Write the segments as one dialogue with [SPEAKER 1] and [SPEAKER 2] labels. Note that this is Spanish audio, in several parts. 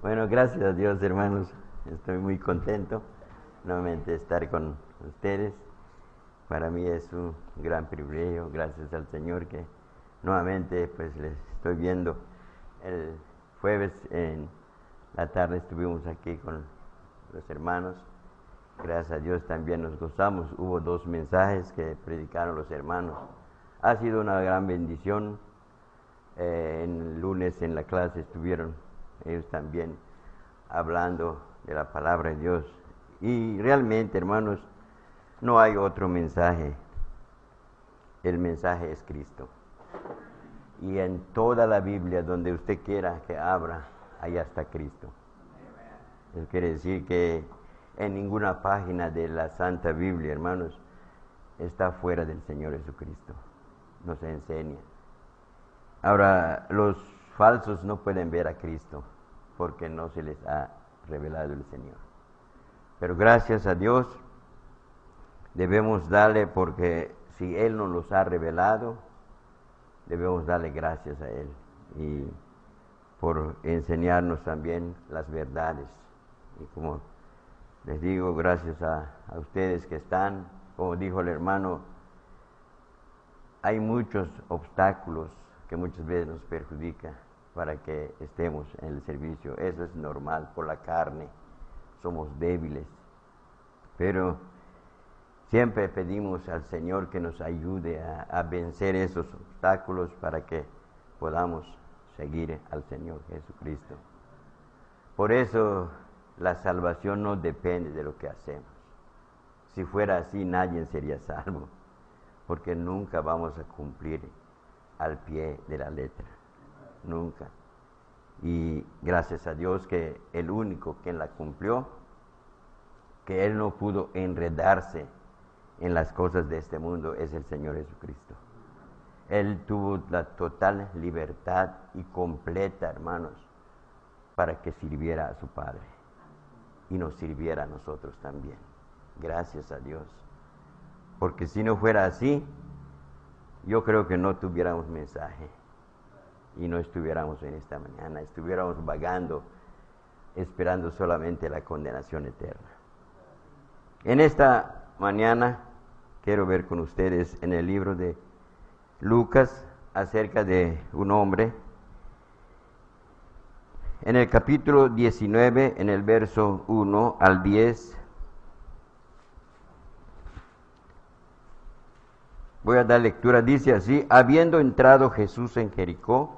[SPEAKER 1] Bueno, gracias a Dios, hermanos. Estoy muy contento nuevamente de estar con ustedes. Para mí es un gran privilegio, gracias al Señor que nuevamente pues les estoy viendo. El jueves en la tarde estuvimos aquí con los hermanos. Gracias a Dios también nos gozamos. Hubo dos mensajes que predicaron los hermanos. Ha sido una gran bendición. Eh, en el lunes en la clase estuvieron ellos también hablando de la palabra de Dios. Y realmente, hermanos, no hay otro mensaje. El mensaje es Cristo. Y en toda la Biblia, donde usted quiera que abra, allá está Cristo. Eso quiere decir que en ninguna página de la Santa Biblia, hermanos, está fuera del Señor Jesucristo. Nos enseña. Ahora, los falsos no pueden ver a Cristo porque no se les ha revelado el Señor. Pero gracias a Dios debemos darle porque si Él nos los ha revelado, debemos darle gracias a Él y por enseñarnos también las verdades. Y como les digo, gracias a, a ustedes que están, como dijo el hermano, hay muchos obstáculos que muchas veces nos perjudican para que estemos en el servicio. Eso es normal por la carne, somos débiles. Pero siempre pedimos al Señor que nos ayude a, vencer esos obstáculos para que podamos seguir al Señor Jesucristo. Por eso la salvación no depende de lo que hacemos. Si fuera así, nadie sería salvo, porque nunca vamos a cumplir al pie de la letra nunca. Y gracias a Dios que el único que la cumplió, que Él no pudo enredarse en las cosas de este mundo, es el Señor Jesucristo. Él tuvo la total libertad y completa, hermanos, para que sirviera a su Padre y nos sirviera a nosotros también. Gracias a Dios. Porque si no fuera así, yo creo que no tuviéramos mensaje y no estuviéramos en esta mañana, estuviéramos vagando, esperando solamente la condenación eterna. En esta mañana quiero ver con ustedes en el libro de Lucas acerca de un hombre. En el capítulo 19, en el verso 1 al 10, voy a dar lectura, dice así, habiendo entrado Jesús en Jericó,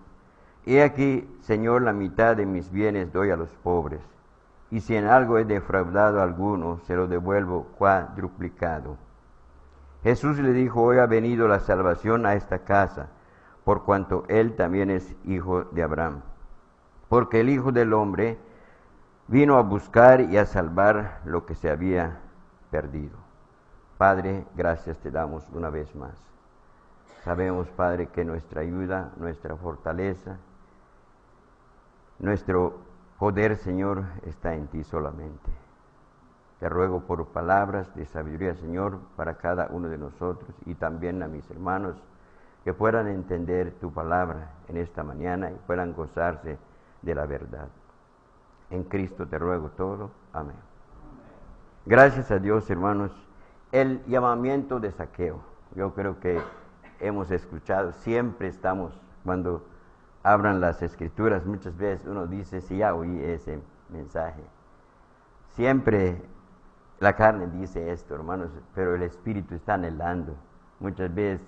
[SPEAKER 1] He aquí, Señor, la mitad de mis bienes doy a los pobres, y si en algo he defraudado a alguno, se lo devuelvo cuadruplicado. Jesús le dijo, hoy ha venido la salvación a esta casa, por cuanto él también es hijo de Abraham. Porque el Hijo del Hombre vino a buscar y a salvar lo que se había perdido. Padre, gracias te damos una vez más. Sabemos, Padre, que nuestra ayuda, nuestra fortaleza, nuestro poder, Señor, está en ti solamente. Te ruego por palabras de sabiduría, Señor, para cada uno de nosotros y también a mis hermanos que puedan entender tu palabra en esta mañana y puedan gozarse de la verdad. En Cristo te ruego todo. Amén. Gracias a Dios, hermanos. El llamamiento de saqueo. Yo creo que hemos escuchado, siempre estamos, cuando abran las escrituras, muchas veces uno dice, sí, ya oí ese mensaje. Siempre la carne dice esto, hermanos, pero el espíritu está anhelando. Muchas veces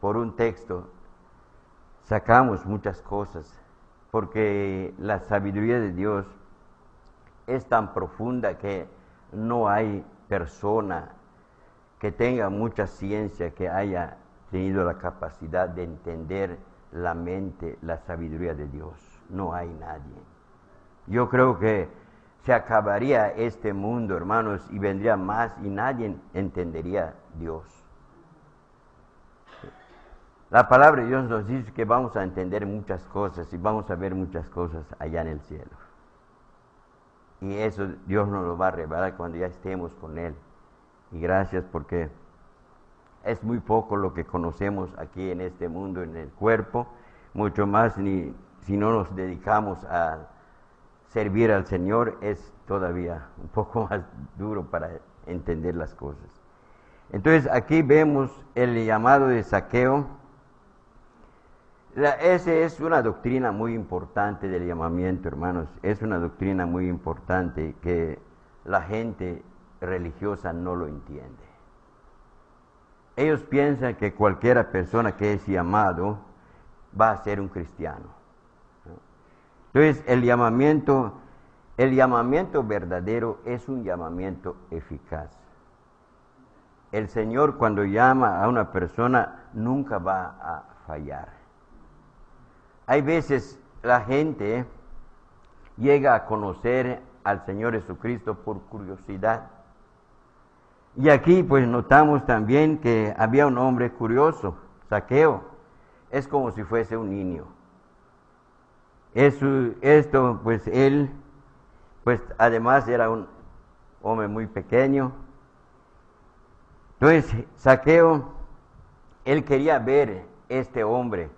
[SPEAKER 1] por un texto sacamos muchas cosas, porque la sabiduría de Dios es tan profunda que no hay persona que tenga mucha ciencia, que haya tenido la capacidad de entender la mente, la sabiduría de Dios. No hay nadie. Yo creo que se acabaría este mundo, hermanos, y vendría más y nadie entendería Dios. La palabra de Dios nos dice que vamos a entender muchas cosas y vamos a ver muchas cosas allá en el cielo. Y eso Dios nos lo va a revelar cuando ya estemos con Él. Y gracias porque es muy poco lo que conocemos aquí en este mundo, en el cuerpo, mucho más ni si no nos dedicamos a servir al Señor es todavía un poco más duro para entender las cosas. Entonces aquí vemos el llamado de saqueo. esa es una doctrina muy importante del llamamiento, hermanos. Es una doctrina muy importante que la gente religiosa no lo entiende. Ellos piensan que cualquiera persona que es llamado va a ser un cristiano. Entonces, el llamamiento, el llamamiento verdadero es un llamamiento eficaz. El Señor cuando llama a una persona nunca va a fallar. Hay veces la gente llega a conocer al Señor Jesucristo por curiosidad. Y aquí pues notamos también que había un hombre curioso, Saqueo. Es como si fuese un niño esto, pues él, pues además era un hombre muy pequeño. Entonces, Saqueo, él quería ver este hombre.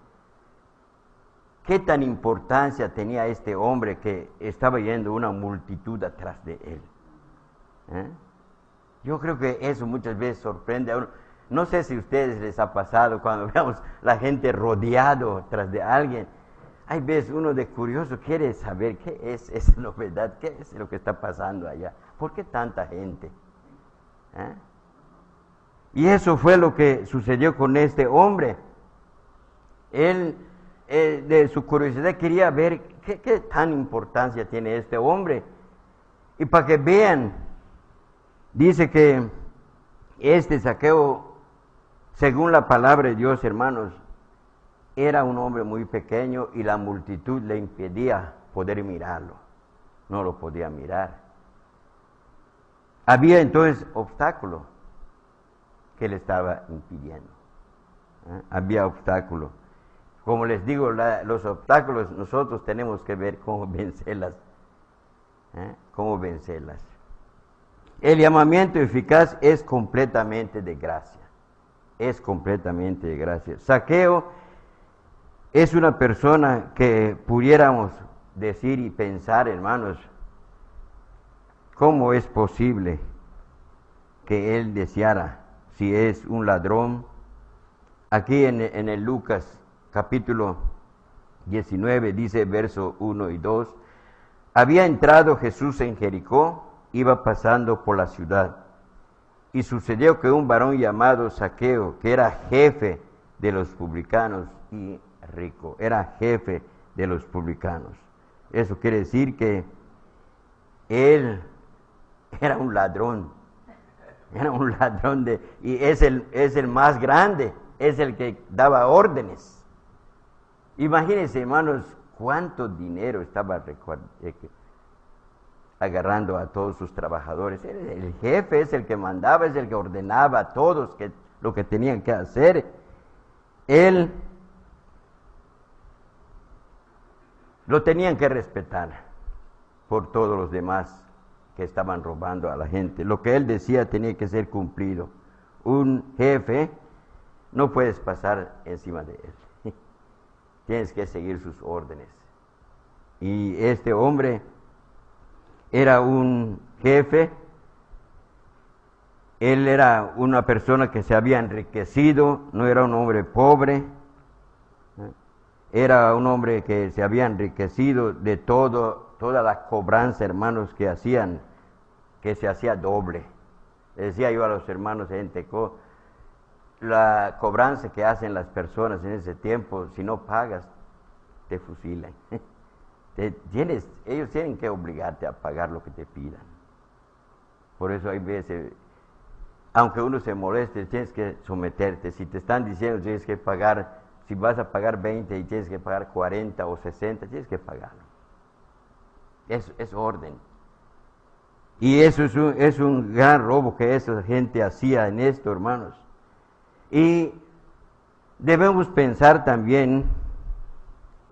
[SPEAKER 1] ¿Qué tan importancia tenía este hombre que estaba yendo una multitud atrás de él? ¿Eh? Yo creo que eso muchas veces sorprende a uno. No sé si a ustedes les ha pasado cuando veamos la gente rodeado tras de alguien hay veces uno de curioso quiere saber qué es esa novedad, qué es lo que está pasando allá, por qué tanta gente. ¿Eh? Y eso fue lo que sucedió con este hombre. Él, eh, de su curiosidad, quería ver qué, qué tan importancia tiene este hombre. Y para que vean, dice que este saqueo, según la palabra de Dios, hermanos, era un hombre muy pequeño y la multitud le impedía poder mirarlo. No lo podía mirar. Había entonces obstáculo que le estaba impidiendo. ¿eh? Había obstáculo. Como les digo, los obstáculos nosotros tenemos que ver cómo vencerlas. ¿eh? Cómo vencerlas. El llamamiento eficaz es completamente de gracia. Es completamente de gracia. Saqueo es una persona que pudiéramos decir y pensar, hermanos, ¿cómo es posible que él deseara, si es un ladrón? Aquí en, en el Lucas capítulo 19 dice verso 1 y 2, había entrado Jesús en Jericó, iba pasando por la ciudad, y sucedió que un varón llamado Saqueo, que era jefe de los publicanos y rico, era jefe de los publicanos. Eso quiere decir que él era un ladrón, era un ladrón de, y es el, es el más grande, es el que daba órdenes. Imagínense, hermanos, cuánto dinero estaba eh, agarrando a todos sus trabajadores. El jefe es el que mandaba, es el que ordenaba a todos que, lo que tenían que hacer. Él Lo tenían que respetar por todos los demás que estaban robando a la gente. Lo que él decía tenía que ser cumplido. Un jefe no puedes pasar encima de él. Tienes que seguir sus órdenes. Y este hombre era un jefe, él era una persona que se había enriquecido, no era un hombre pobre, era un hombre que se había enriquecido de todo, toda la cobranza, hermanos, que hacían que se hacía doble. Le decía yo a los hermanos en Teco, la cobranza que hacen las personas en ese tiempo, si no pagas, te fusilan. tienes, ellos tienen que obligarte a pagar lo que te pidan. Por eso hay veces, aunque uno se moleste, tienes que someterte. Si te están diciendo tienes que pagar, si vas a pagar 20 y tienes que pagar 40 o 60, tienes que pagarlo. Es, es orden. Y eso es un, es un gran robo que esa gente hacía en esto, hermanos. Y debemos pensar también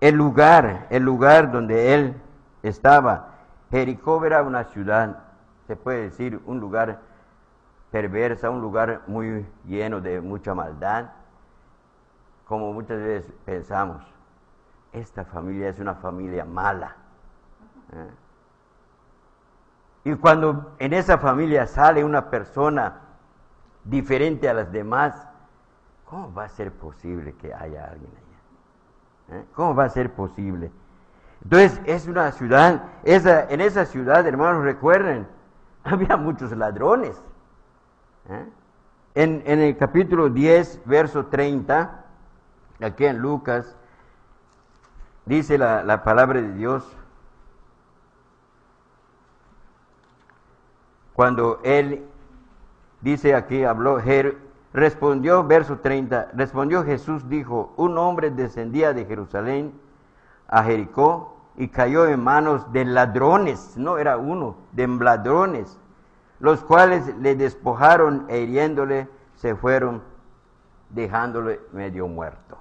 [SPEAKER 1] el lugar, el lugar donde él estaba. Jericó era una ciudad, se puede decir, un lugar perversa, un lugar muy lleno de mucha maldad, como muchas veces pensamos, esta familia es una familia mala. ¿eh? Y cuando en esa familia sale una persona diferente a las demás, ¿cómo va a ser posible que haya alguien allá? ¿Eh? ¿Cómo va a ser posible? Entonces es una ciudad, esa, en esa ciudad, hermanos, recuerden, había muchos ladrones. ¿Eh? En, en, el capítulo 10, verso 30, aquí en Lucas, dice la, la palabra de Dios, cuando él dice aquí, habló, respondió, verso 30, respondió Jesús, dijo, un hombre descendía de Jerusalén a Jericó y cayó en manos de ladrones, no era uno, de ladrones, los cuales le despojaron e hiriéndole se fueron, dejándole medio muerto.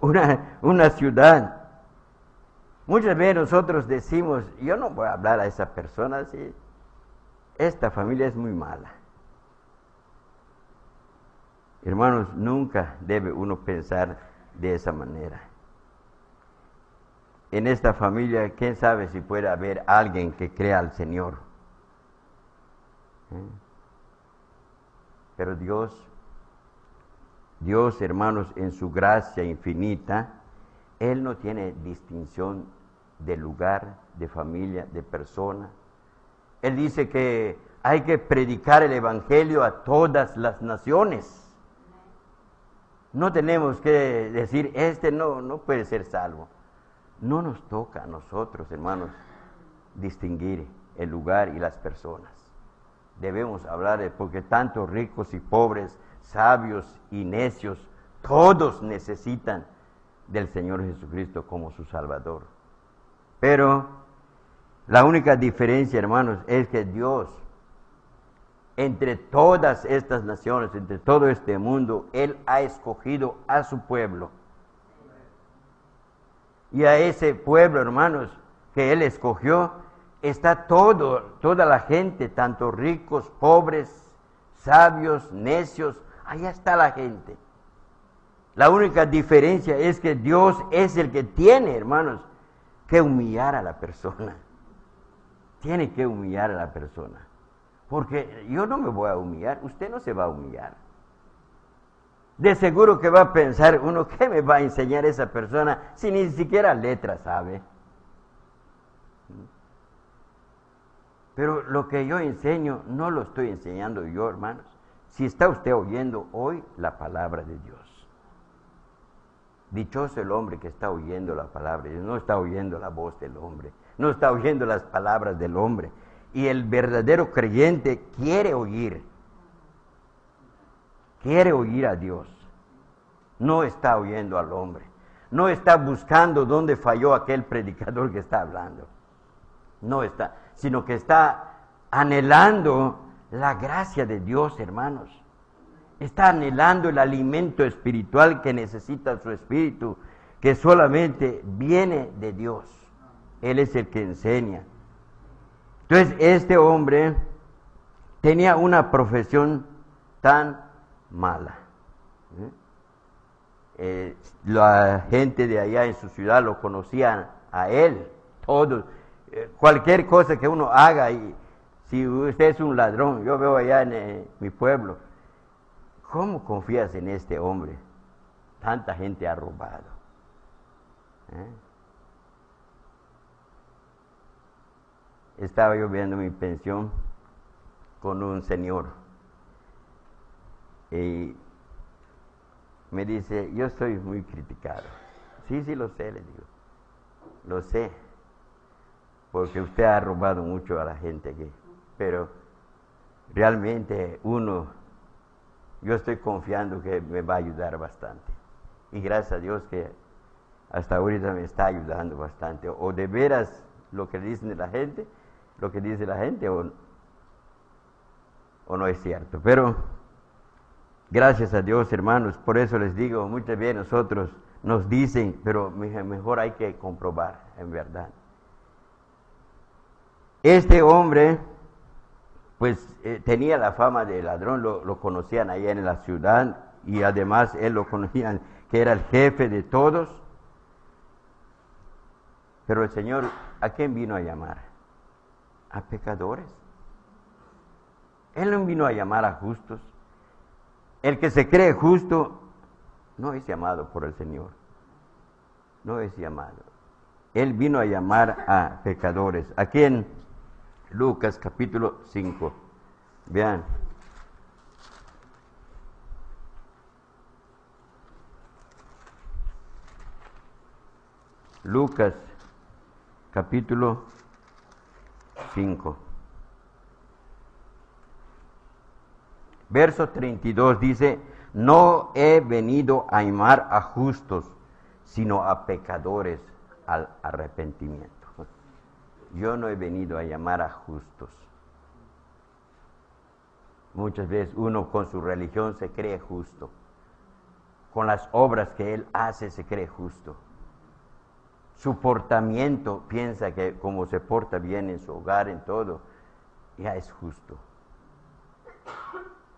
[SPEAKER 1] Una, una ciudad. Muchas veces nosotros decimos, yo no voy a hablar a esa persona así, esta familia es muy mala. Hermanos, nunca debe uno pensar de esa manera. En esta familia, quién sabe si puede haber alguien que crea al Señor. ¿Eh? Pero Dios, Dios, hermanos, en su gracia infinita, Él no tiene distinción de lugar, de familia, de persona. Él dice que hay que predicar el Evangelio a todas las naciones. No tenemos que decir, este no, no puede ser salvo. No nos toca a nosotros, hermanos, distinguir el lugar y las personas. Debemos hablar de, porque tanto ricos y pobres, sabios y necios, todos necesitan del Señor Jesucristo como su Salvador. Pero la única diferencia, hermanos, es que Dios, entre todas estas naciones, entre todo este mundo, Él ha escogido a su pueblo. Y a ese pueblo, hermanos, que Él escogió, está todo, toda la gente, tanto ricos, pobres, sabios, necios, allá está la gente. La única diferencia es que Dios es el que tiene, hermanos, que humillar a la persona tiene que humillar a la persona. Porque yo no me voy a humillar, usted no se va a humillar. De seguro que va a pensar uno, ¿qué me va a enseñar esa persona si ni siquiera letra sabe? Pero lo que yo enseño no lo estoy enseñando yo, hermanos. Si está usted oyendo hoy la palabra de Dios. Dichoso el hombre que está oyendo la palabra de Dios, no está oyendo la voz del hombre no está oyendo las palabras del hombre. Y el verdadero creyente quiere oír, quiere oír a Dios. No está oyendo al hombre. No está buscando dónde falló aquel predicador que está hablando. No está, sino que está anhelando la gracia de Dios, hermanos. Está anhelando el alimento espiritual que necesita su espíritu, que solamente viene de Dios. Él es el que enseña. Entonces, este hombre tenía una profesión tan mala. ¿eh? Eh, la gente de allá en su ciudad lo conocían a él, todos. Eh, cualquier cosa que uno haga, y si usted es un ladrón, yo veo allá en mi pueblo, ¿cómo confías en este hombre? Tanta gente ha robado. Estaba yo viendo mi pensión con un señor y me dice, yo estoy muy criticado. Sí, sí, lo sé, le digo. Lo sé, porque usted ha robado mucho a la gente aquí. Pero realmente uno, yo estoy confiando que me va a ayudar bastante. Y gracias a Dios que hasta ahorita me está ayudando bastante. O de veras lo que dicen la gente, lo que dice la gente, o, o no es cierto. Pero gracias a Dios, hermanos, por eso les digo, muchas veces nosotros nos dicen, pero mejor hay que comprobar, en verdad. Este hombre, pues eh, tenía la fama de ladrón, lo, lo conocían allá en la ciudad y además él lo conocían que era el jefe de todos. Pero el Señor, ¿a quién vino a llamar? A pecadores. Él no vino a llamar a justos. El que se cree justo no es llamado por el Señor. No es llamado. Él vino a llamar a pecadores. Aquí en Lucas capítulo 5. Vean. Lucas capítulo 5. Verso 32 dice, no he venido a llamar a justos, sino a pecadores al arrepentimiento. Yo no he venido a llamar a justos. Muchas veces uno con su religión se cree justo. Con las obras que él hace se cree justo. Su portamiento piensa que como se porta bien en su hogar, en todo, ya es justo.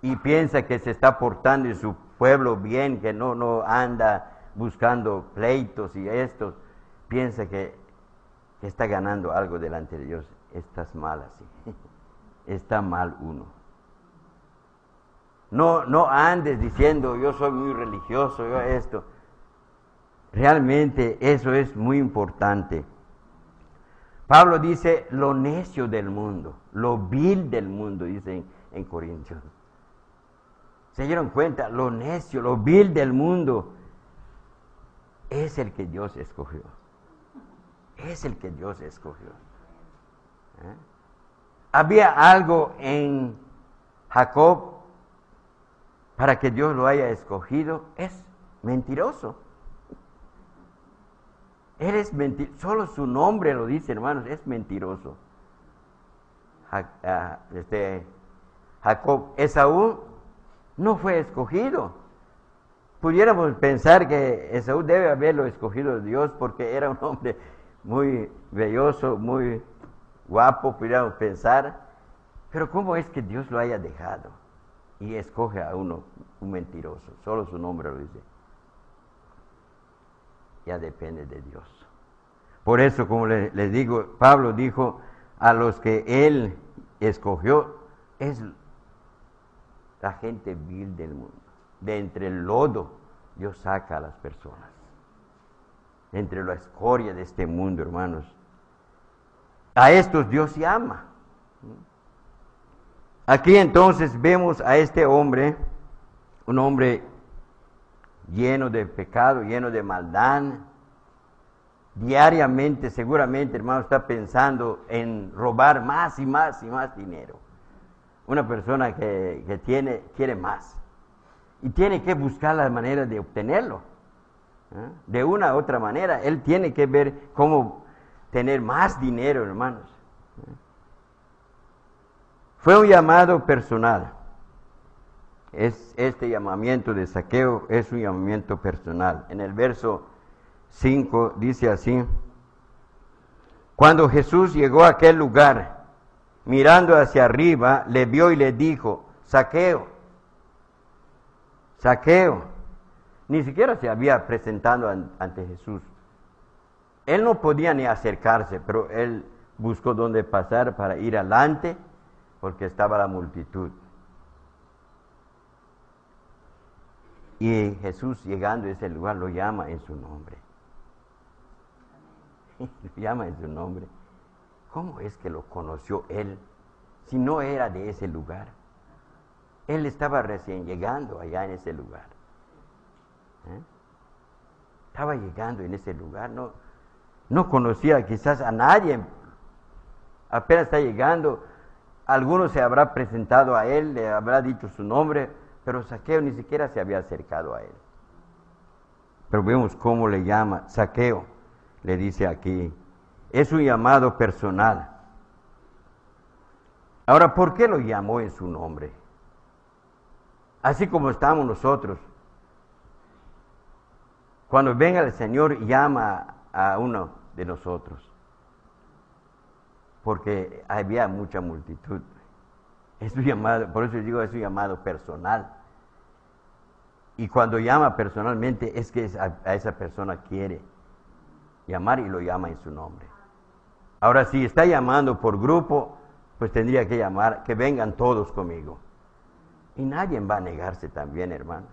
[SPEAKER 1] Y piensa que se está portando en su pueblo bien, que no, no anda buscando pleitos y estos. Piensa que está ganando algo delante de Dios, estás mal así. Está mal uno. No, no andes diciendo yo soy muy religioso, yo esto. Realmente eso es muy importante. Pablo dice lo necio del mundo, lo vil del mundo, dice en, en Corintios. ¿Se dieron cuenta? Lo necio, lo vil del mundo es el que Dios escogió es el que Dios escogió. ¿Eh? Había algo en Jacob para que Dios lo haya escogido. Es mentiroso. Él es mentiroso. Solo su nombre lo dice, hermanos, es mentiroso. Ah, este, Jacob, Esaú no fue escogido. Pudiéramos pensar que Esaú debe haberlo escogido Dios porque era un hombre muy belloso, muy guapo, pudiéramos pensar, pero ¿cómo es que Dios lo haya dejado y escoge a uno, un mentiroso? Solo su nombre lo dice. Ya depende de Dios. Por eso, como les le digo, Pablo dijo, a los que él escogió, es la gente vil del mundo. De entre el lodo, Dios saca a las personas entre la escoria de este mundo, hermanos. A estos Dios llama. Aquí entonces vemos a este hombre, un hombre lleno de pecado, lleno de maldad. Diariamente, seguramente, hermano, está pensando en robar más y más y más dinero. Una persona que, que tiene, quiere más. Y tiene que buscar la manera de obtenerlo. ¿eh? De una u otra manera, él tiene que ver cómo tener más dinero, hermanos. ¿eh? Fue un llamado personal. Es, este llamamiento de saqueo es un llamamiento personal. En el verso 5 dice así, cuando Jesús llegó a aquel lugar, mirando hacia arriba, le vio y le dijo, saqueo, saqueo, ni siquiera se había presentado ante Jesús. Él no podía ni acercarse, pero él buscó dónde pasar para ir adelante porque estaba la multitud. Y Jesús llegando a ese lugar lo llama en su nombre. lo llama en su nombre. ¿Cómo es que lo conoció él si no era de ese lugar? Él estaba recién llegando allá en ese lugar. ¿Eh? Estaba llegando en ese lugar, no, no conocía quizás a nadie, apenas está llegando, alguno se habrá presentado a él, le habrá dicho su nombre, pero Saqueo ni siquiera se había acercado a él. Pero vemos cómo le llama, Saqueo, le dice aquí, es un llamado personal. Ahora, ¿por qué lo llamó en su nombre? Así como estamos nosotros. Cuando venga el Señor, llama a uno de nosotros. Porque había mucha multitud. Es un llamado, por eso digo, es un llamado personal. Y cuando llama personalmente es que a, esa persona quiere llamar y lo llama en su nombre. Ahora, si está llamando por grupo, pues tendría que llamar, que vengan todos conmigo. Y nadie va a negarse también, hermanos.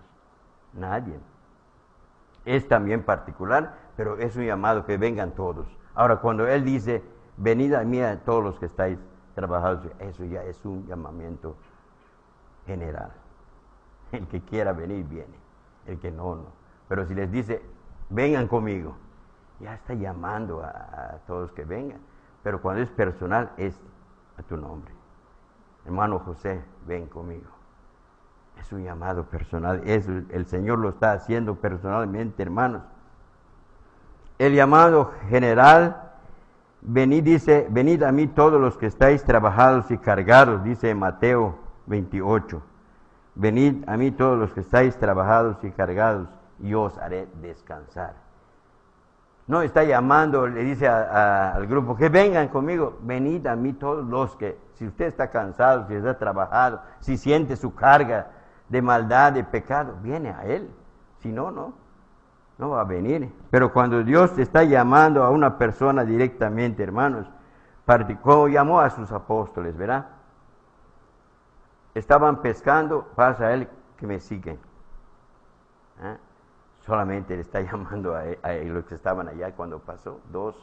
[SPEAKER 1] Nadie. Es también particular, pero es un llamado que vengan todos. Ahora, cuando Él dice, venid a mí a todos los que estáis trabajados, eso ya es un llamamiento general. El que quiera venir, viene. El que no, no. Pero si les dice, vengan conmigo, ya está llamando a, a todos que vengan. Pero cuando es personal, es a tu nombre. Hermano José, ven conmigo. Es un llamado personal. El Señor lo está haciendo personalmente, hermanos. El llamado general, venid, dice, venid a mí todos los que estáis trabajados y cargados, dice Mateo 28. Venid a mí todos los que estáis trabajados y cargados, y os haré descansar. No está llamando, le dice al grupo, que vengan conmigo, venid a mí todos los que, si usted está cansado, si está trabajado, si siente su carga, de maldad, de pecado, viene a Él. Si no, no, no va a venir. Pero cuando Dios está llamando a una persona directamente, hermanos, como llamó a sus apóstoles, ¿verdad? Estaban pescando, pasa a Él que me siguen. ¿Eh? Solamente le está llamando a, los que estaban allá cuando pasó. Dos,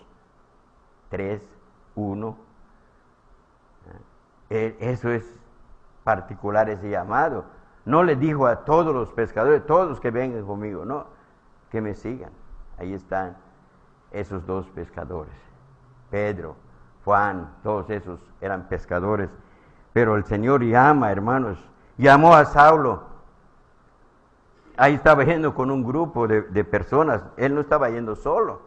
[SPEAKER 1] tres, uno. ¿Eh? Eso es particular ese llamado. No le dijo a todos los pescadores, todos que vengan conmigo, no, que me sigan. Ahí están esos dos pescadores. Pedro, Juan, todos esos eran pescadores. Pero el Señor llama, hermanos, llamó a Saulo. Ahí estaba yendo con un grupo de, de personas, él no estaba yendo solo.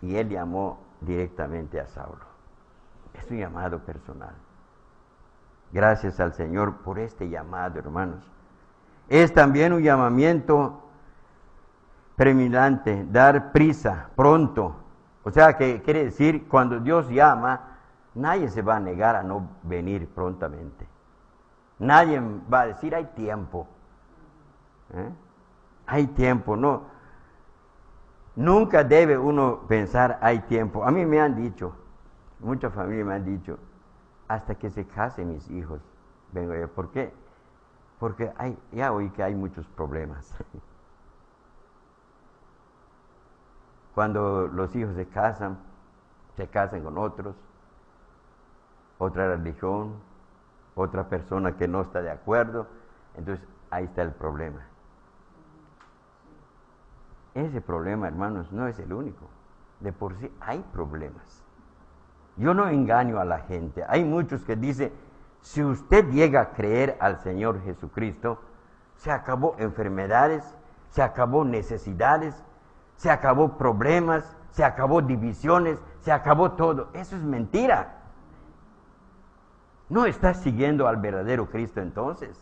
[SPEAKER 1] Y él llamó directamente a Saulo. Es un llamado personal. Gracias al Señor por este llamado, hermanos. Es también un llamamiento premilante, dar prisa, pronto. O sea, que quiere decir, cuando Dios llama, nadie se va a negar a no venir prontamente. Nadie va a decir, hay tiempo. ¿Eh? Hay tiempo, no. Nunca debe uno pensar, hay tiempo. A mí me han dicho, muchas familias me han dicho, hasta que se casen mis hijos. Vengo yo, ¿por qué? Porque hay, ya oí que hay muchos problemas. Cuando los hijos se casan, se casan con otros, otra religión, otra persona que no está de acuerdo, entonces ahí está el problema. Ese problema, hermanos, no es el único. De por sí hay problemas. Yo no engaño a la gente. Hay muchos que dicen, si usted llega a creer al Señor Jesucristo, se acabó enfermedades, se acabó necesidades, se acabó problemas, se acabó divisiones, se acabó todo. Eso es mentira. No está siguiendo al verdadero Cristo entonces.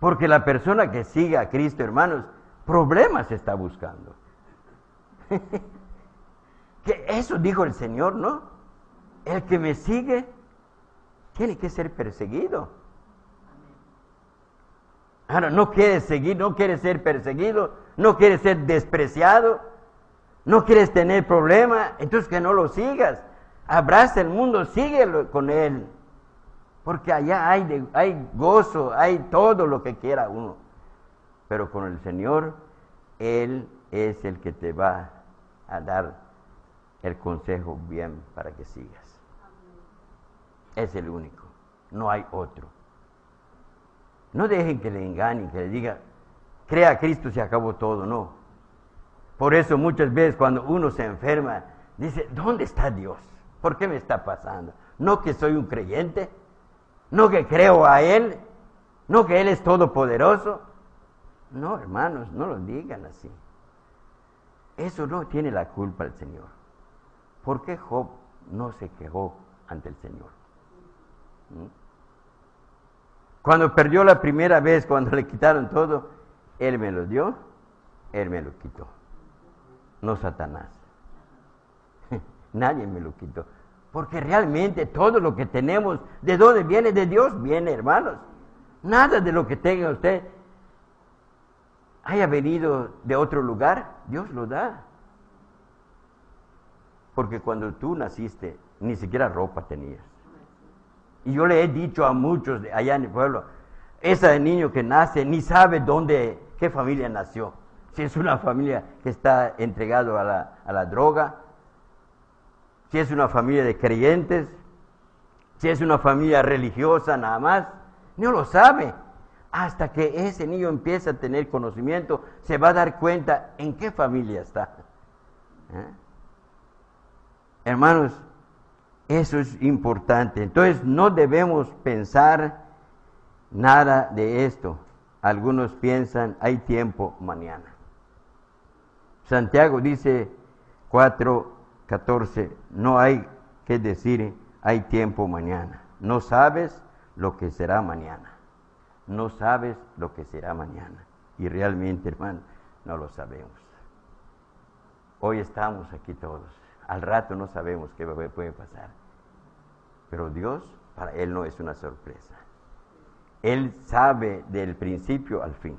[SPEAKER 1] Porque la persona que sigue a Cristo, hermanos, problemas está buscando. Que eso dijo el Señor, ¿no? El que me sigue tiene que ser perseguido. No quiere seguir, no quiere ser perseguido, no quiere ser despreciado, no quieres tener problemas, entonces que no lo sigas. Abraza el mundo, síguelo con él. Porque allá hay, hay gozo, hay todo lo que quiera uno. Pero con el Señor, Él es el que te va a dar el consejo bien para que sigas. es el único, no hay otro. No dejen que le engañen, que le digan, crea a Cristo se acabó todo, no. Por eso muchas veces cuando uno se enferma, dice, ¿dónde está Dios? ¿Por qué me está pasando? No que soy un creyente, no que creo a Él, no que Él es todopoderoso. No, hermanos, no lo digan así. Eso no tiene la culpa el Señor. ¿Por qué Job no se quejó ante el Señor? ¿Mm? Cuando perdió la primera vez, cuando le quitaron todo, Él me lo dio, Él me lo quitó. No Satanás. Nadie me lo quitó. Porque realmente todo lo que tenemos, ¿de dónde viene? De Dios viene, hermanos. Nada de lo que tenga usted haya venido de otro lugar, Dios lo da. Porque cuando tú naciste, ni siquiera ropa tenías. Y yo le he dicho a muchos allá en el pueblo, ese niño que nace ni sabe dónde, qué familia nació. Si es una familia que está entregado a la, a la droga, si es una familia de creyentes, si es una familia religiosa nada más, no lo sabe. Hasta que ese niño empieza a tener conocimiento, se va a dar cuenta en qué familia está. ¿Eh? Hermanos, eso es importante. Entonces no debemos pensar nada de esto. Algunos piensan, hay tiempo mañana. Santiago dice 4.14, no hay que decir, hay tiempo mañana. No sabes lo que será mañana. No sabes lo que será mañana. Y realmente, hermano, no lo sabemos. Hoy estamos aquí todos. Al rato no sabemos qué puede pasar. Pero Dios, para Él no es una sorpresa. Él sabe del principio al fin.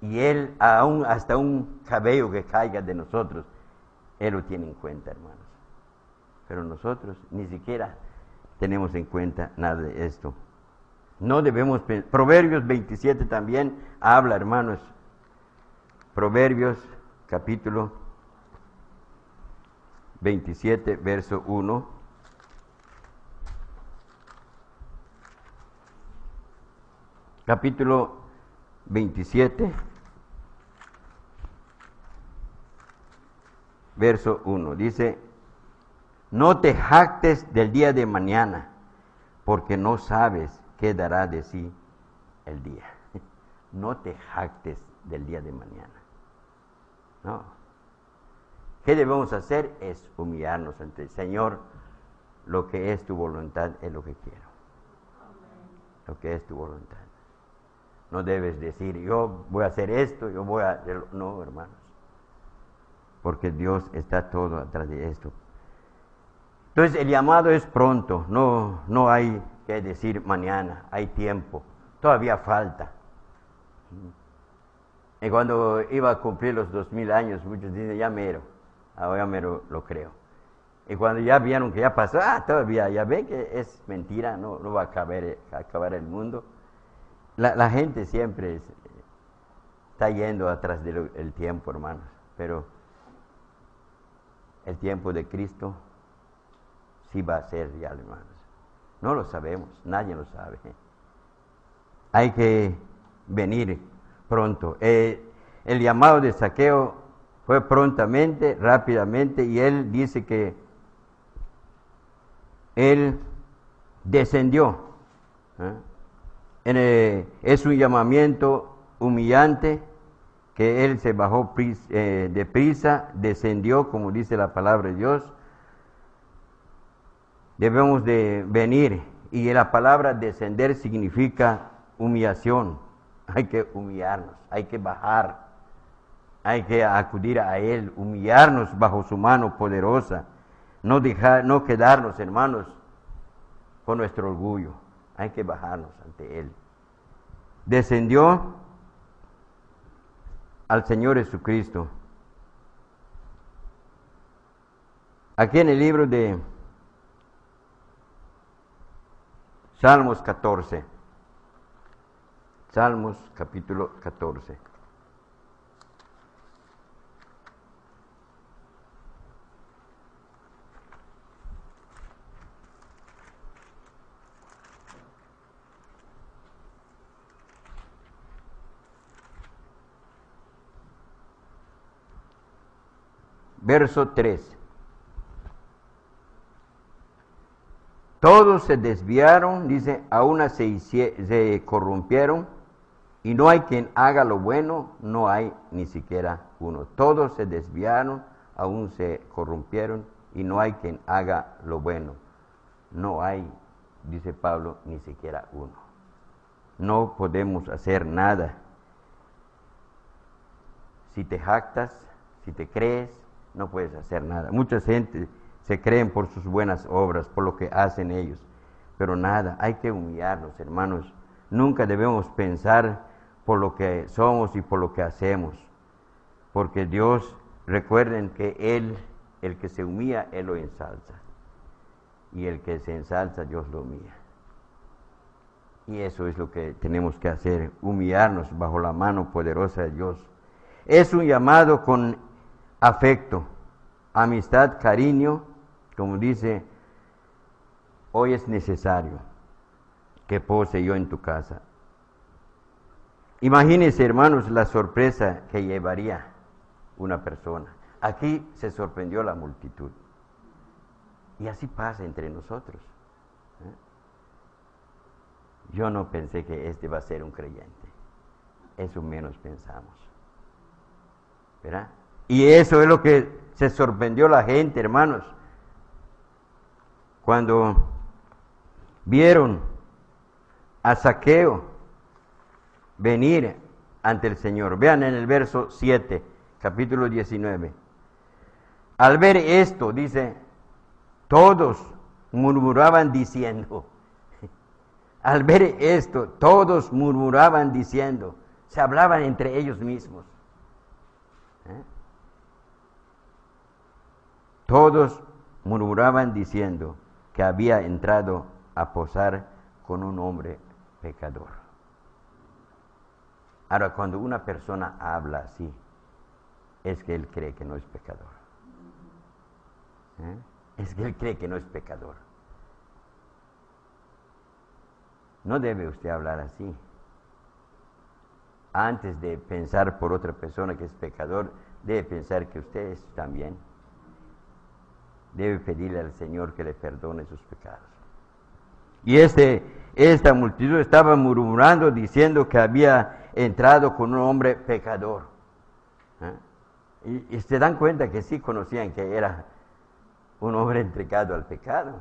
[SPEAKER 1] Y Él, aún hasta un cabello que caiga de nosotros, Él lo tiene en cuenta, hermanos. Pero nosotros ni siquiera tenemos en cuenta nada de esto. No debemos... Proverbios 27 también habla, hermanos. Proverbios capítulo 27, verso 1. Capítulo 27, verso 1. Dice, no te jactes del día de mañana, porque no sabes qué dará de sí el día. No te jactes del día de mañana. No. ¿Qué debemos hacer? Es humillarnos ante el Señor. Lo que es tu voluntad es lo que quiero. Lo que es tu voluntad. No debes decir, yo voy a hacer esto, yo voy a... No, hermanos. Porque Dios está todo atrás de esto. Entonces el llamado es pronto, no, no hay que decir mañana, hay tiempo, todavía falta. Y cuando iba a cumplir los dos mil años, muchos dicen, ya mero, ahora mero lo creo. Y cuando ya vieron que ya pasó, ah, todavía, ya ve que es mentira, no, no va a acabar, acabar el mundo. La, gente siempre está yendo atrás del tiempo, hermanos, pero el tiempo de Cristo sí va a ser ya, hermanos. No lo sabemos, nadie lo sabe. Hay que venir pronto. Eh, el llamado de saqueo fue prontamente, rápidamente, y él dice que él descendió. ¿eh? Eh, es un llamamiento humillante que él se bajó eh, de prisa, descendió, como dice la palabra de Dios. Debemos de venir y la palabra descender significa humillación. Hay que humillarnos, hay que bajar, hay que acudir a Él, humillarnos bajo su mano poderosa, no dejar, no quedarnos, hermanos, con nuestro orgullo hay que bajarnos ante Él. Descendió al Señor Jesucristo. Aquí en el libro de Salmos 14. Salmos capítulo 14. Verso 3. Todos se desviaron, dice, aún se, se corrompieron, y no hay quien haga lo bueno, no hay ni siquiera uno. Todos se desviaron, aún se corrompieron, y no hay quien haga lo bueno. No hay, dice Pablo, ni siquiera uno. No podemos hacer nada. Si te jactas, si te crees, no puedes hacer nada. Mucha gente se creen por sus buenas obras, por lo que hacen ellos. Pero nada, hay que humillarnos, hermanos. Nunca debemos pensar por lo que somos y por lo que hacemos. Porque Dios, recuerden que Él, el que se humilla, Él lo ensalza. Y el que se ensalza, Dios lo humilla. Y eso es lo que tenemos que hacer, humillarnos bajo la mano poderosa de Dios. Es un llamado con afecto, amistad, cariño, como dice, hoy es necesario que pose yo en tu casa. Imagínense, hermanos, la sorpresa que llevaría una persona. Aquí se sorprendió la multitud. Y así pasa entre nosotros. ¿eh? Yo no pensé que este va a ser un creyente. Eso menos pensamos. ¿Verdad? Y eso es lo que se sorprendió la gente, hermanos cuando vieron a Saqueo venir ante el Señor. Vean en el verso 7, capítulo 19. Al ver esto, dice, todos murmuraban diciendo, al ver esto, todos murmuraban diciendo, se hablaban entre ellos mismos. ¿Eh? Todos murmuraban diciendo, que había entrado a posar con un hombre pecador. Ahora, cuando una persona habla así, es que él cree que no es pecador. ¿Eh? Es que él cree que no es pecador. No debe usted hablar así. Antes de pensar por otra persona que es pecador, debe pensar que usted es también debe pedirle al Señor que le perdone sus pecados. Y este, esta multitud estaba murmurando diciendo que había entrado con un hombre pecador. ¿eh? Y, se dan cuenta que sí conocían que era un hombre entregado al pecado.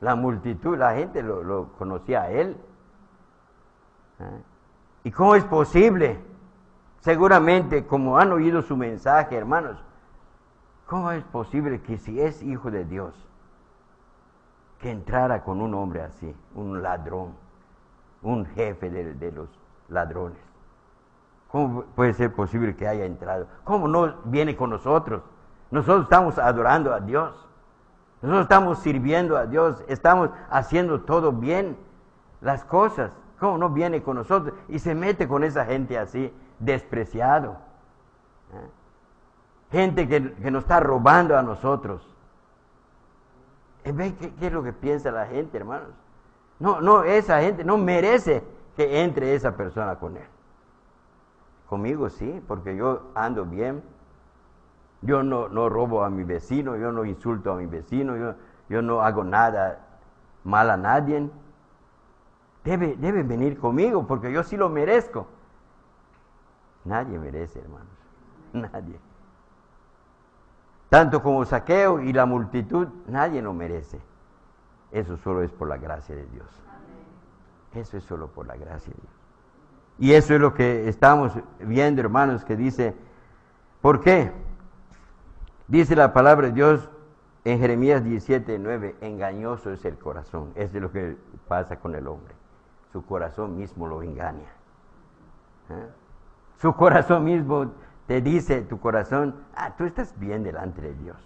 [SPEAKER 1] La multitud, la gente lo, conocía a él. ¿eh? ¿Y cómo es posible? Seguramente, como han oído su mensaje, hermanos, ¿Cómo es posible que si es hijo de Dios, que entrara con un hombre así, un ladrón, un jefe de, los ladrones? ¿Cómo puede ser posible que haya entrado? ¿Cómo no viene con nosotros? Nosotros estamos adorando a Dios. Nosotros estamos sirviendo a Dios. Estamos haciendo todo bien. Las cosas. ¿Cómo no viene con nosotros? Y se mete con esa gente así, despreciado. ¿Eh? Gente que, nos está robando a nosotros. ¿Ven qué, es lo que piensa la gente, hermanos? No, no, esa gente no merece que entre esa persona con él. Conmigo sí, porque yo ando bien. Yo no, no robo a mi vecino, yo no insulto a mi vecino, yo, yo no hago nada mal a nadie. Debe, debe venir conmigo porque yo sí lo merezco. Nadie merece, hermanos. Nadie tanto como saqueo y la multitud, nadie lo merece. Eso solo es por la gracia de Dios. Eso es solo por la gracia de Dios. Y eso es lo que estamos viendo, hermanos, que dice, ¿por qué? Dice la palabra de Dios en Jeremías 17, 9, engañoso es el corazón. Eso es lo que pasa con el hombre. Su corazón mismo lo engaña. ¿Eh? Su corazón mismo te dice tu corazón, ah, tú estás bien delante de Dios.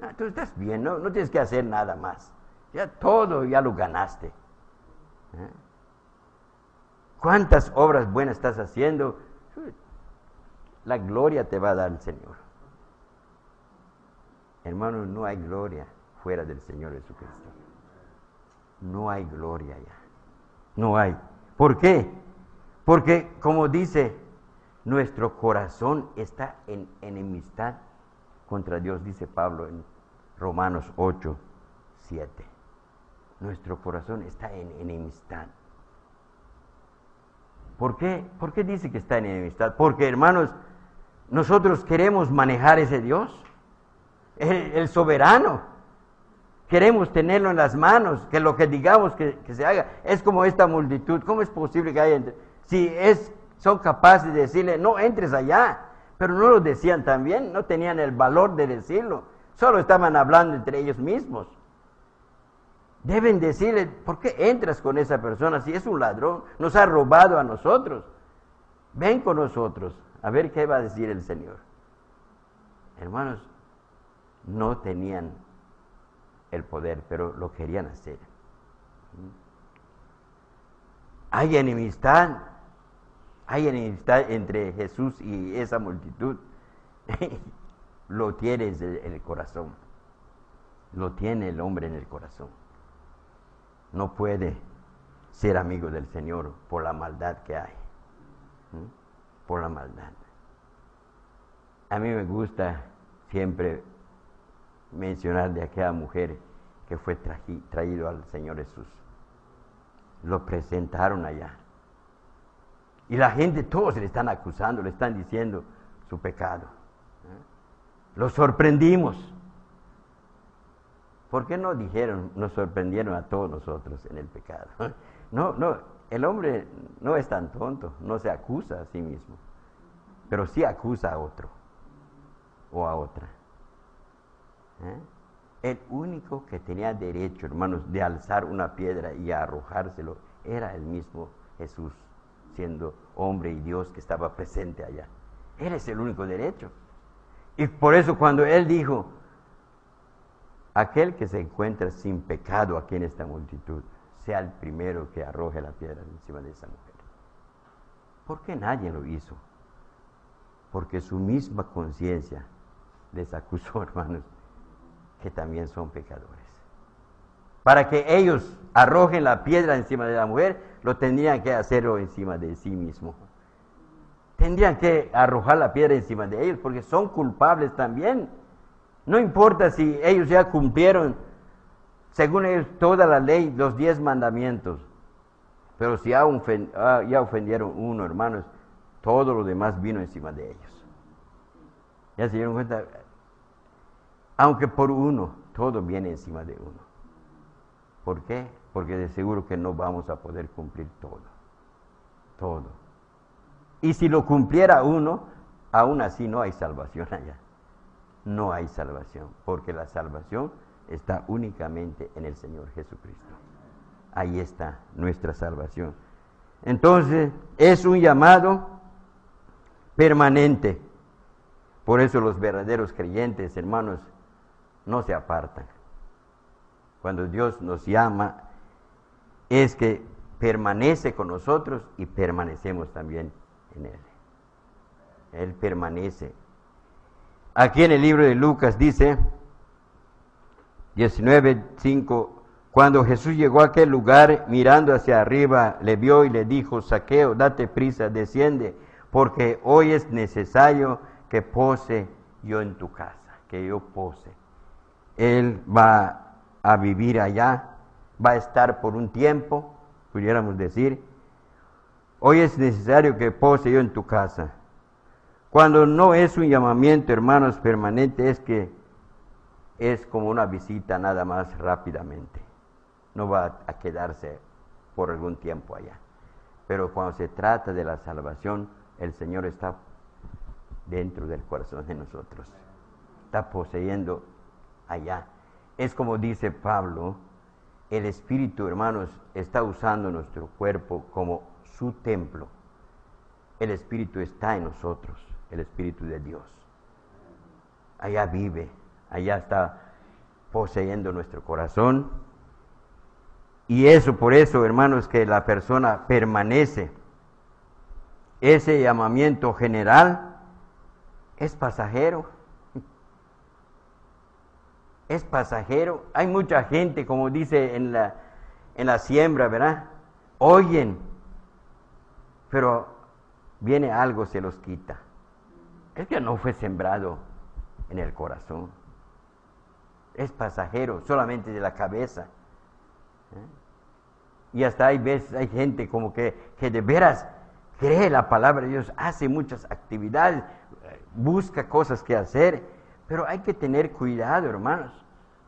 [SPEAKER 1] Ah, tú estás bien, no, no tienes que hacer nada más. Ya todo ya lo ganaste. ¿Eh? ¿Cuántas obras buenas estás haciendo? La gloria te va a dar el Señor. Hermano, no hay gloria fuera del Señor Jesucristo. No hay gloria ya. No hay. ¿Por qué? Porque como dice nuestro corazón está en enemistad contra Dios, dice Pablo en Romanos 8, 7. Nuestro corazón está en enemistad. ¿Por qué? ¿Por qué dice que está en enemistad? Porque, hermanos, nosotros queremos manejar ese Dios, el, soberano. Queremos tenerlo en las manos, que lo que digamos que, se haga. Es como esta multitud. ¿Cómo es posible que haya... Si es, son capaces de decirle, no entres allá, pero no lo decían también, no tenían el valor de decirlo, solo estaban hablando entre ellos mismos. Deben decirle, ¿por qué entras con esa persona si es un ladrón? Nos ha robado a nosotros. Ven con nosotros a ver qué va a decir el Señor. Hermanos, no tenían el poder, pero lo querían hacer. Hay enemistad, hay enemistad entre Jesús y esa multitud. lo tiene en el corazón, lo tiene el hombre en el corazón no puede ser amigo del Señor por la maldad que hay. Por la maldad. A mí me gusta siempre mencionar de aquella mujer que fue traído al Señor Jesús. Lo presentaron allá. Y la gente, todos le están acusando, le están diciendo su pecado. Lo sorprendimos. ¿Por qué no dijeron, nos sorprendieron a todos nosotros en el pecado? No, no, el hombre no es tan tonto, no se acusa a sí mismo, pero sí acusa a otro o a otra. ¿Eh? El único que tenía derecho, hermanos, de alzar una piedra y arrojárselo era el mismo Jesús, siendo hombre y Dios que estaba presente allá. Él es el único derecho. Y por eso cuando él dijo, Aquel que se encuentra sin pecado aquí en esta multitud, sea el primero que arroje la piedra encima de esa mujer. ¿Por qué nadie lo hizo? Porque su misma conciencia les acusó, hermanos, que también son pecadores. Para que ellos arrojen la piedra encima de la mujer, lo tendrían que hacerlo encima de sí mismo. Tendrían que arrojar la piedra encima de ellos porque son culpables también no importa si ellos ya cumplieron, según ellos, toda la ley, los diez mandamientos. Pero si ya, ah, ya ofendieron uno, hermanos, todo lo demás vino encima de ellos. ¿Ya se dieron cuenta? Aunque por uno, todo viene encima de uno. ¿Por qué? Porque de seguro que no vamos a poder cumplir todo. Todo. Y si lo cumpliera uno, aún así no hay salvación allá no hay salvación, porque la salvación está únicamente en el Señor Jesucristo. Ahí está nuestra salvación. Entonces, es un llamado permanente. Por eso los verdaderos creyentes, hermanos, no se apartan. Cuando Dios nos llama, es que permanece con nosotros y permanecemos también en Él. Él permanece Aquí en el libro de Lucas dice 19:5 cuando Jesús llegó a aquel lugar, mirando hacia arriba, le vio y le dijo, Saqueo, date prisa, desciende, porque hoy es necesario que pose yo en tu casa, que yo pose. Él va a vivir allá, va a estar por un tiempo, pudiéramos decir. Hoy es necesario que pose yo en tu casa. Cuando no es un llamamiento, hermanos, permanente, es que es como una visita nada más rápidamente. No va a quedarse por algún tiempo allá. Pero cuando se trata de la salvación, el Señor está dentro del corazón de nosotros. Está poseyendo allá. Es como dice Pablo, el Espíritu, hermanos, está usando nuestro cuerpo como su templo. El Espíritu está en nosotros el Espíritu de Dios. Allá vive, allá está poseyendo nuestro corazón. Y eso, por eso, hermanos, que la persona permanece. Ese llamamiento general es pasajero. Es pasajero. Hay mucha gente, como dice en la, en la siembra, ¿verdad? Oyen, pero viene algo, se los quita. Es que no fue sembrado en el corazón. Es pasajero, solamente de la cabeza. ¿eh? Y hasta hay veces, hay gente como que, que de veras cree la palabra de Dios, hace muchas actividades, busca cosas que hacer, pero hay que tener cuidado, hermanos.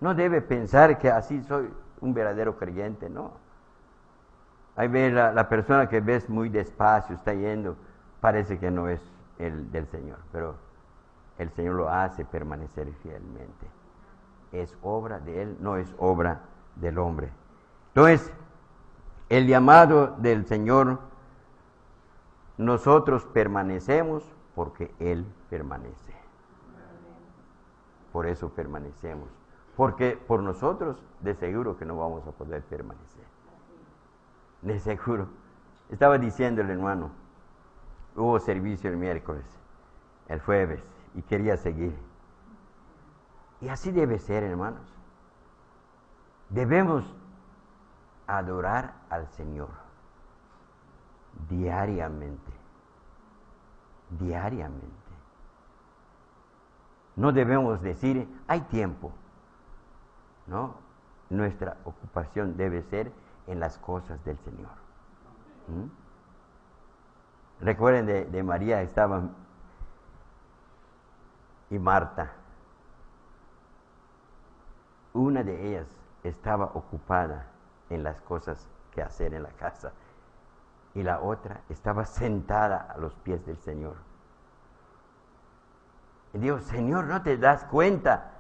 [SPEAKER 1] No debe pensar que así soy un verdadero creyente, no. Ahí ve la, la persona que ves muy despacio, está yendo, parece que no es el del Señor, pero el Señor lo hace permanecer fielmente. Es obra de Él, no es obra del hombre. Entonces, el llamado del Señor, nosotros permanecemos porque Él permanece. Por eso permanecemos. Porque por nosotros de seguro que no vamos a poder permanecer. De seguro. Estaba diciendo el hermano, hubo servicio el miércoles, el jueves, y quería seguir. Y así debe ser, hermanos. Debemos adorar al Señor diariamente. Diariamente. No debemos decir, hay tiempo. No, nuestra ocupación debe ser en las cosas del Señor. Recuerden de, de María, estaban y Marta. Una de ellas estaba ocupada en las cosas que hacer en la casa y la otra estaba sentada a los pies del Señor. Y digo, Señor, ¿no te das cuenta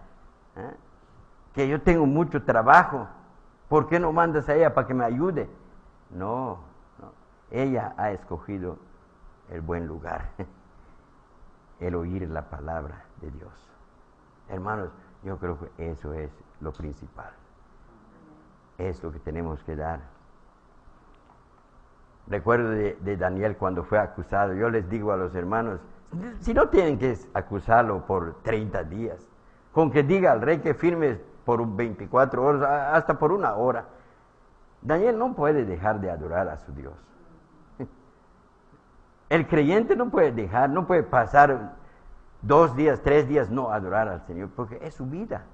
[SPEAKER 1] eh, que yo tengo mucho trabajo? ¿Por qué no mandas a ella para que me ayude? No, no. ella ha escogido el buen lugar, el oír la palabra de Dios. Hermanos, yo creo que eso es lo principal. Es lo que tenemos que dar. Recuerdo de, Daniel cuando fue acusado. Yo les digo a los hermanos, si no tienen que acusarlo por 30 días, con que diga al rey que firme por 24 horas, hasta por una hora. Daniel no puede dejar de adorar a su Dios. El creyente no puede dejar, no puede pasar dos días, tres días no adorar al Señor, porque es su vida.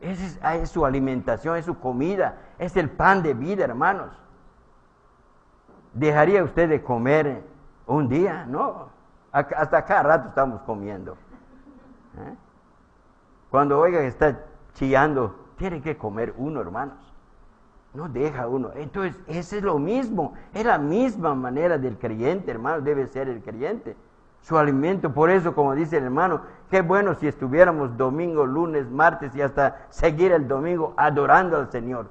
[SPEAKER 1] Es, es, su alimentación, es su comida, es el pan de vida, hermanos. ¿Dejaría usted de comer un día? No. Hasta cada rato estamos comiendo. ¿Eh? Cuando oiga que está chillando, tiene que comer uno, hermanos. No deja uno. Entonces, ese es lo mismo. Es la misma manera del creyente, hermanos, debe ser el creyente su alimento. Por eso, como dice el hermano, qué bueno si estuviéramos domingo, lunes, martes y hasta seguir el domingo adorando al Señor.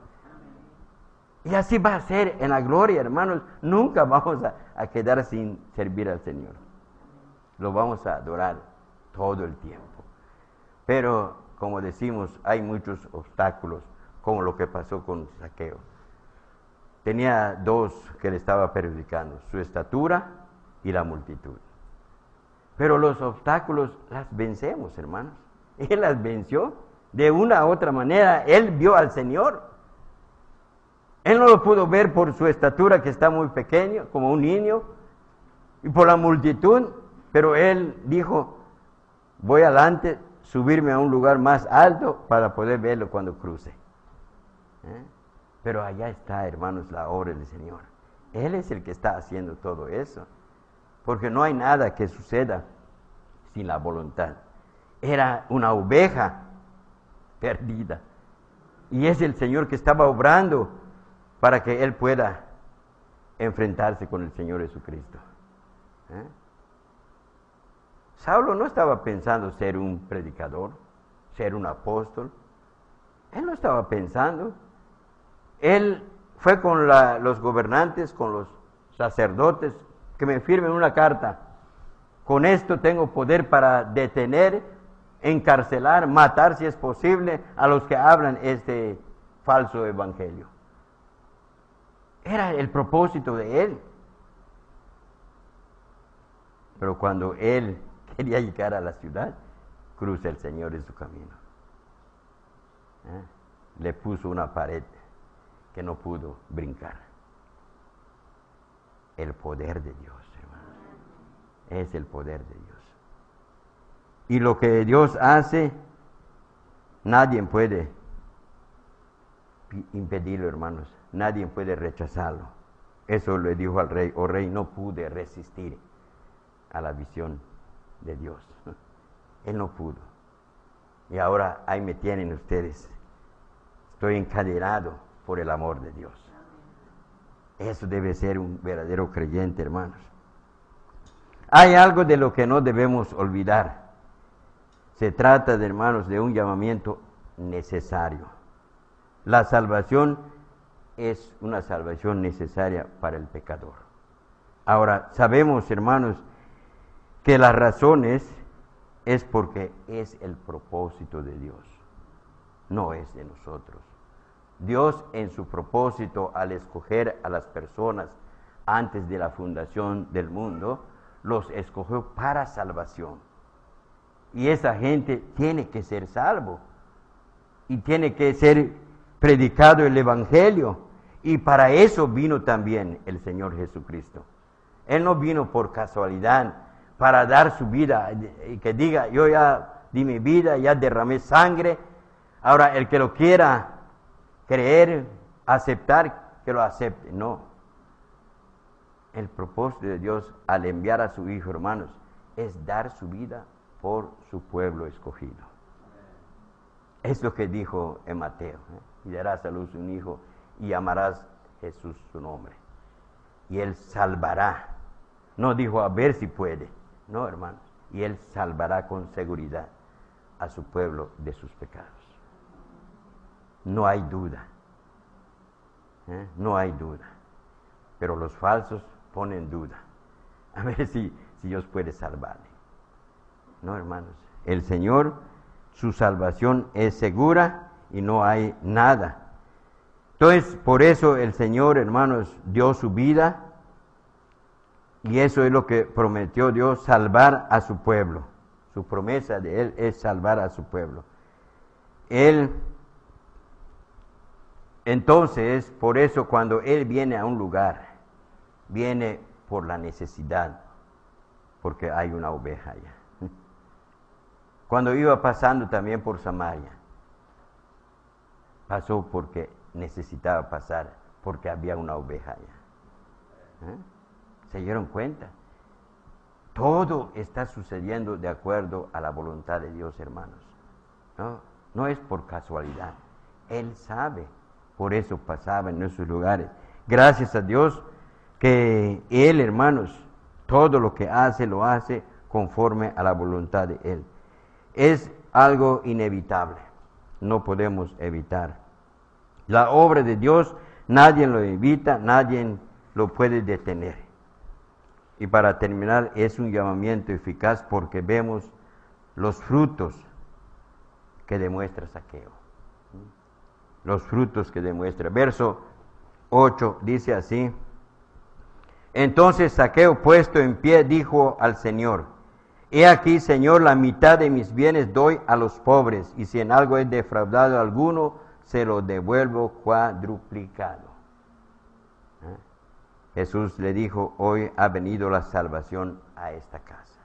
[SPEAKER 1] Y así va a ser en la gloria, hermanos. Nunca vamos a, a quedar sin servir al Señor. Lo vamos a adorar todo el tiempo. Pero, como decimos, hay muchos obstáculos, como lo que pasó con Saqueo. Tenía dos que le estaba perjudicando, su estatura y la multitud. Pero los obstáculos las vencemos, hermanos. Él las venció de una u otra manera. Él vio al Señor. Él no lo pudo ver por su estatura que está muy pequeño, como un niño, y por la multitud, pero él dijo, voy adelante, subirme a un lugar más alto para poder verlo cuando cruce. ¿Eh? Pero allá está, hermanos, la obra del Señor. Él es el que está haciendo todo eso porque no hay nada que suceda sin la voluntad. Era una oveja perdida. Y es el Señor que estaba obrando para que Él pueda enfrentarse con el Señor Jesucristo. ¿Eh? Saulo no estaba pensando ser un predicador, ser un apóstol. Él no estaba pensando. Él fue con los gobernantes, con los sacerdotes, que me firmen una carta. Con esto tengo poder para detener, encarcelar, matar si es posible a los que hablan este falso evangelio. Era el propósito de él. Pero cuando él quería llegar a la ciudad, cruza el Señor en su camino. ¿Eh? Le puso una pared que no pudo brincar el poder de Dios, hermanos. Es el poder de Dios. Y lo que Dios hace, nadie puede impedirlo, hermanos. Nadie puede rechazarlo. Eso le dijo al rey, oh rey, no pude resistir a la visión de Dios. Él no pudo. Y ahora ahí me tienen ustedes. Estoy encadenado por el amor de Dios. Eso debe ser un verdadero creyente, hermanos. Hay algo de lo que no debemos olvidar. Se trata, de hermanos, de un llamamiento necesario. La salvación es una salvación necesaria para el pecador. Ahora, sabemos, hermanos, que las razones es porque es el propósito de Dios, no es de nosotros. Dios en su propósito al escoger a las personas antes de la fundación del mundo, los escogió para salvación. Y esa gente tiene que ser salvo y tiene que ser predicado el Evangelio. Y para eso vino también el Señor Jesucristo. Él no vino por casualidad para dar su vida y que diga, yo ya di mi vida, ya derramé sangre. Ahora, el que lo quiera creer, aceptar, que lo acepte. No. El propósito de Dios al enviar a su Hijo, hermanos, es dar su vida por su pueblo escogido. Es lo que dijo en Mateo. ¿eh? Y darás a luz un hijo y amarás Jesús su nombre. Y él salvará. No dijo a ver si puede. No, hermanos. Y él salvará con seguridad a su pueblo de sus pecados. No hay duda. ¿eh? No hay duda. Pero los falsos ponen duda. A ver si, si Dios puede salvarle. No, hermanos. El Señor, su salvación es segura y no hay nada. Entonces, por eso el Señor, hermanos, dio su vida y eso es lo que prometió Dios, salvar a su pueblo. Su promesa de Él es salvar a su pueblo. Él, entonces, por eso cuando Él viene a un lugar, viene por la necesidad, porque hay una oveja allá. Cuando iba pasando también por Samaria, pasó porque necesitaba pasar, porque había una oveja allá. ¿Eh? ¿Se dieron cuenta? Todo está sucediendo de acuerdo a la voluntad de Dios, hermanos. No, no es por casualidad. Él sabe. Por eso pasaba en esos lugares. Gracias a Dios que Él, hermanos, todo lo que hace, lo hace conforme a la voluntad de Él. Es algo inevitable. No podemos evitar. La obra de Dios nadie lo evita, nadie lo puede detener. Y para terminar, es un llamamiento eficaz porque vemos los frutos que demuestra Saqueo. Los frutos que demuestra. Verso 8 dice así. Entonces Saqueo puesto en pie dijo al Señor, He aquí, Señor, la mitad de mis bienes doy a los pobres, y si en algo he defraudado a alguno, se lo devuelvo cuadruplicado. Jesús le dijo, hoy ha venido la salvación a esta casa.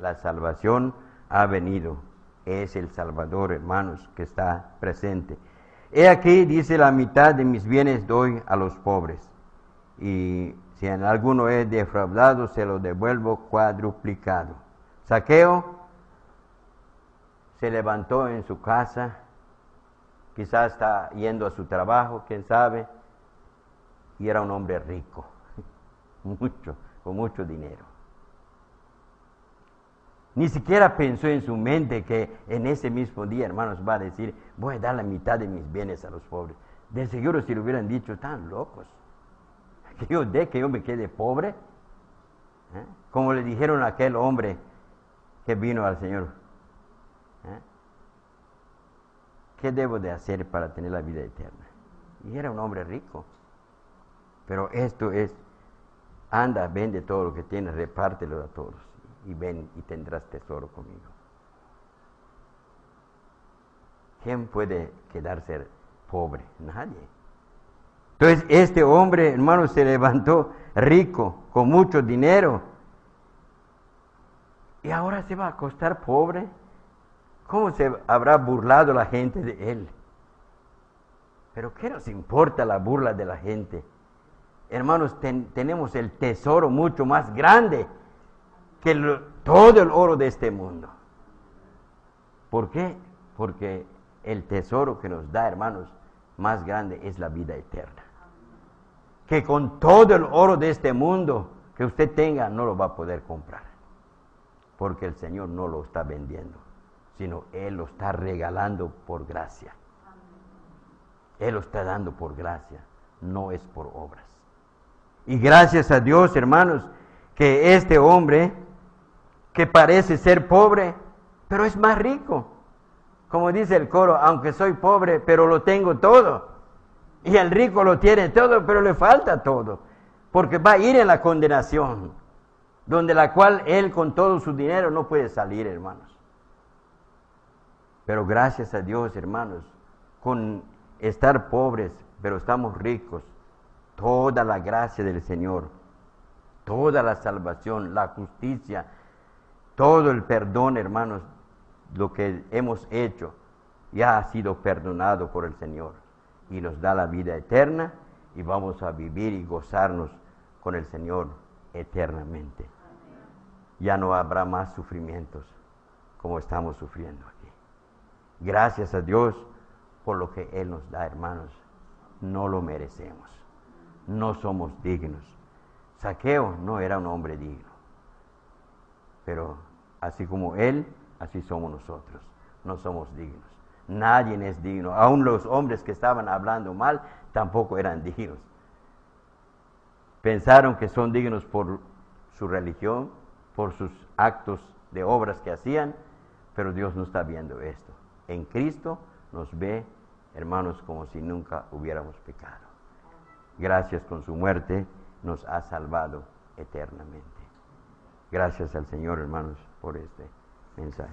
[SPEAKER 1] La salvación ha venido. Es el Salvador, hermanos, que está presente. He aquí, dice, la mitad de mis bienes doy a los pobres. Y si en alguno he defraudado, se lo devuelvo cuadruplicado. Saqueo se levantó en su casa, quizás está yendo a su trabajo, quién sabe, y era un hombre rico mucho, con mucho dinero. Ni siquiera pensó en su mente que en ese mismo día, hermanos, va a decir, voy a dar la mitad de mis bienes a los pobres. De seguro si lo hubieran dicho, están locos. Que yo dé que yo me quede pobre. ¿eh? Como le dijeron aquel hombre que vino al Señor. ¿eh? ¿Qué debo de hacer para tener la vida eterna? Y era un hombre rico. Pero esto es anda, vende todo lo que tienes, repártelo a todos y ven y tendrás tesoro conmigo. ¿Quién puede quedarse pobre? Nadie. Entonces este hombre, hermano, se levantó rico, con mucho dinero. y ahora se va a acostar pobre. ¿Cómo se habrá burlado la gente de él? Pero ¿qué nos importa la burla de la gente? Hermanos, tenemos el tesoro mucho más grande que todo el oro de este mundo. ¿Por qué? Porque el tesoro que nos da, hermanos, más grande es la vida eterna. Que con todo el oro de este mundo que usted tenga no lo va a poder comprar. Porque el Señor no lo está vendiendo, sino Él lo está regalando por gracia. Él lo está dando por gracia, no es por obras. Y gracias a Dios, hermanos, que este hombre, que parece ser pobre, pero es más rico. Como dice el coro, aunque soy pobre, pero lo tengo todo. Y el rico lo tiene todo, pero le falta todo. Porque va a ir en la condenación, donde la cual él con todo su dinero no puede salir, hermanos. Pero gracias a Dios, hermanos, con estar pobres, pero estamos ricos. Toda la gracia del Señor, toda la salvación, la justicia, todo el perdón, hermanos, lo que hemos hecho ya ha sido perdonado por el Señor y nos da la vida eterna y vamos a vivir y gozarnos con el Señor eternamente. Ya no habrá más sufrimientos como estamos sufriendo aquí. Gracias a Dios por lo que Él nos da, hermanos. No lo merecemos. No somos dignos. Saqueo no era un hombre digno. Pero así como Él, así somos nosotros. No somos dignos. Nadie es digno. Aún los hombres que estaban hablando mal tampoco eran dignos. Pensaron que son dignos por su religión, por sus actos de obras que hacían, pero Dios no está viendo esto. En Cristo nos ve, hermanos, como si nunca hubiéramos pecado. Gracias con su muerte nos ha salvado eternamente. Gracias al Señor, hermanos, por este mensaje.